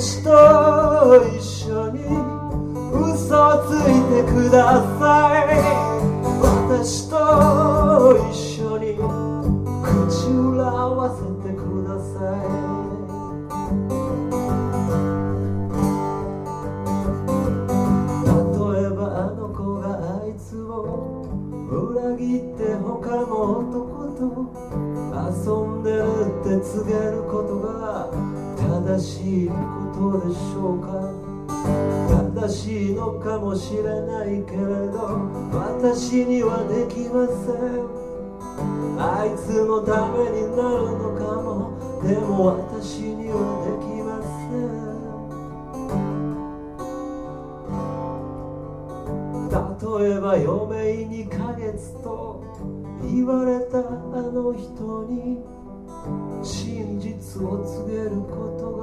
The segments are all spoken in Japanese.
私と一緒に嘘をついてください私と一緒に口裏合わせてください。例えばあの子があいつを裏切って他の男と遊んでるって告げることが正しいことでしょうか？正しいのかもしれないけれど私にはできません。あいつのためになるのかも。でも私にはできません。例えば余命2ヶ月と言われたあの人に真実を告げることが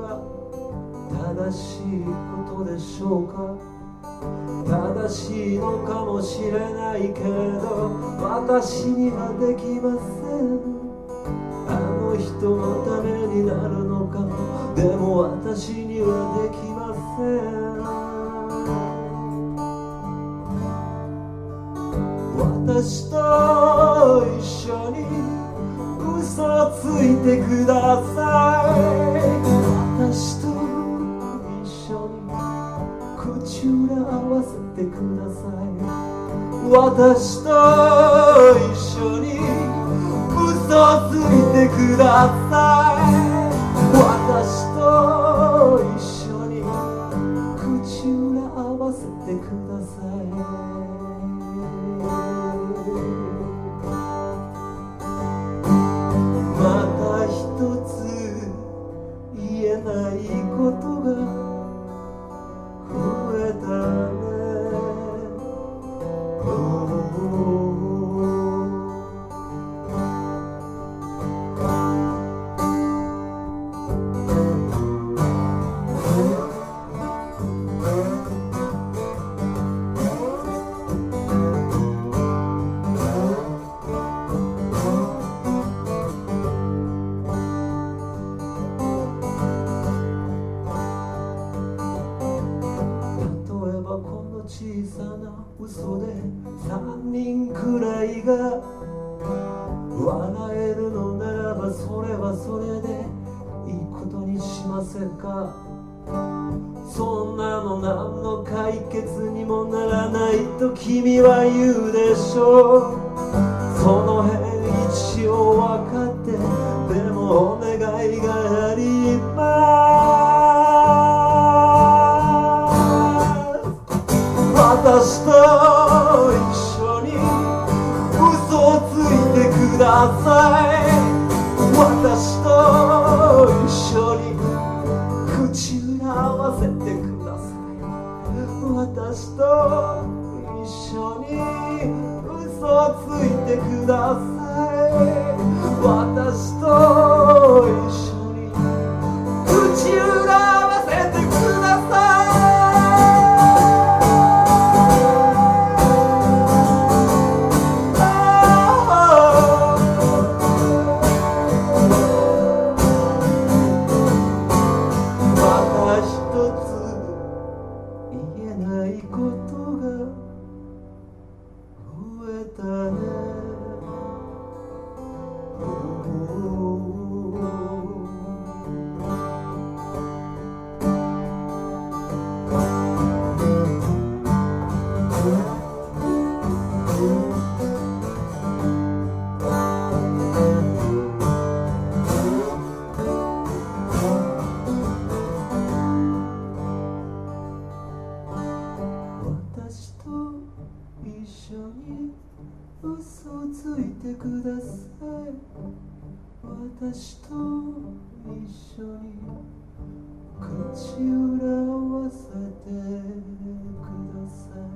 正しいことでしょうか？正しいのかもしれないけれど私にはできません。あの人のためになるのか。もでも私にはできません。私と一緒に嘘をついてください。私と一緒に嘘ついてください。私と一緒に口裏合わせてください。3人くらいが笑えるのならばそれはそれでいいことにしませんか？そんなの何の解決にもならないと君は言うでしょう。その辺一応分かってでもお願いがさい。私と一緒に口裏合わせてください。私と一緒に嘘をついてください。私と私と一緒に嘘をついてください。私と一緒に口裏合わせてください。